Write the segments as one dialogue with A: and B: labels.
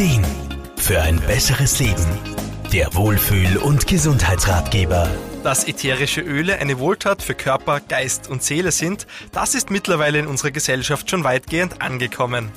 A: Ideen für ein besseres Leben. Der Wohlfühl- und Gesundheitsratgeber.
B: Dass ätherische Öle eine Wohltat für Körper, Geist und Seele sind, das ist mittlerweile in unserer Gesellschaft schon weitgehend angekommen.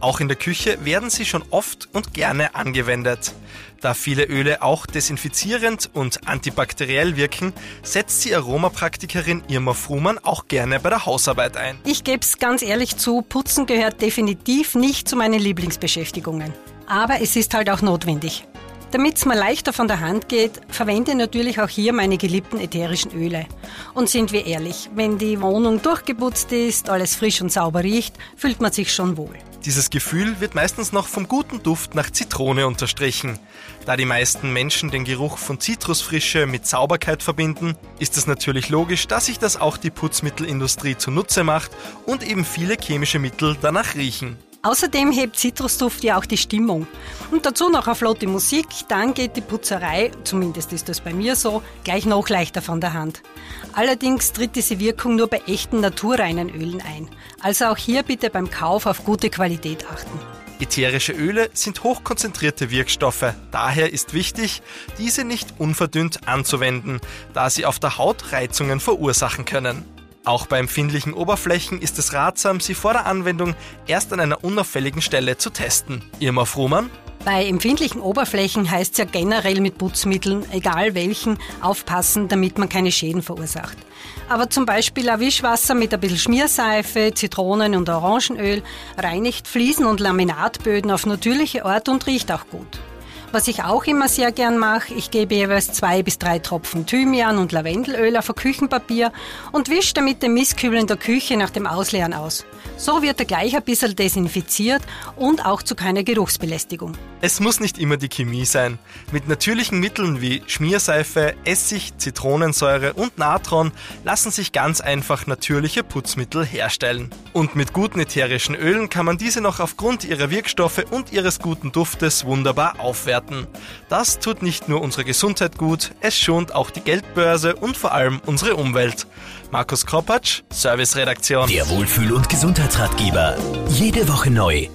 B: Auch in der Küche werden sie schon oft und gerne angewendet. Da viele Öle auch desinfizierend und antibakteriell wirken, setzt die Aromapraktikerin Irma Frumann auch gerne bei der Hausarbeit ein.
C: Ich gebe es ganz ehrlich zu, Putzen gehört definitiv nicht zu meinen Lieblingsbeschäftigungen. Aber es ist halt auch notwendig. Damit es mir leichter von der Hand geht, verwende natürlich auch hier meine geliebten ätherischen Öle. Und sind wir ehrlich, wenn die Wohnung durchgeputzt ist, alles frisch und sauber riecht, fühlt man sich schon wohl.
B: Dieses Gefühl wird meistens noch vom guten Duft nach Zitrone unterstrichen. Da die meisten Menschen den Geruch von Zitrusfrische mit Sauberkeit verbinden, ist es natürlich logisch, dass sich das auch die Putzmittelindustrie zunutze macht und eben viele chemische Mittel danach riechen.
C: Außerdem hebt Zitrusduft ja auch die Stimmung. Und dazu noch eine flotte Musik, dann geht die Putzerei, zumindest ist das bei mir so, gleich noch leichter von der Hand. Allerdings tritt diese Wirkung nur bei echten naturreinen Ölen ein. Also auch hier bitte beim Kauf auf gute Qualität achten.
B: Ätherische Öle sind hochkonzentrierte Wirkstoffe. Daher ist wichtig, diese nicht unverdünnt anzuwenden, da sie auf der Haut Reizungen verursachen können. Auch bei empfindlichen Oberflächen ist es ratsam, sie vor der Anwendung erst an einer unauffälligen Stelle zu testen. Irma Fruhmann?
C: Bei empfindlichen Oberflächen heißt es ja generell mit Putzmitteln, egal welchen, aufpassen, damit man keine Schäden verursacht. Aber zum Beispiel ein Wischwasser mit ein bisschen Schmierseife, Zitronen- und Orangenöl reinigt Fliesen und Laminatböden auf natürliche Art und riecht auch gut. Was ich auch immer sehr gern mache, ich gebe jeweils zwei bis drei Tropfen Thymian und Lavendelöl auf ein Küchenpapier und wische damit den Mistkübel in der Küche nach dem Ausleeren aus. So wird er gleich ein bisschen desinfiziert und auch zu keiner Geruchsbelästigung.
B: Es muss nicht immer die Chemie sein. Mit natürlichen Mitteln wie Schmierseife, Essig, Zitronensäure und Natron lassen sich ganz einfach natürliche Putzmittel herstellen. Und mit guten ätherischen Ölen kann man diese noch aufgrund ihrer Wirkstoffe und ihres guten Duftes wunderbar aufwerten. Das tut nicht nur unsere Gesundheit gut, es schont auch die Geldbörse und vor allem unsere Umwelt. Markus Kropatsch, Serviceredaktion.
A: Der Wohlfühl- und Gesundheitsratgeber. Jede Woche neu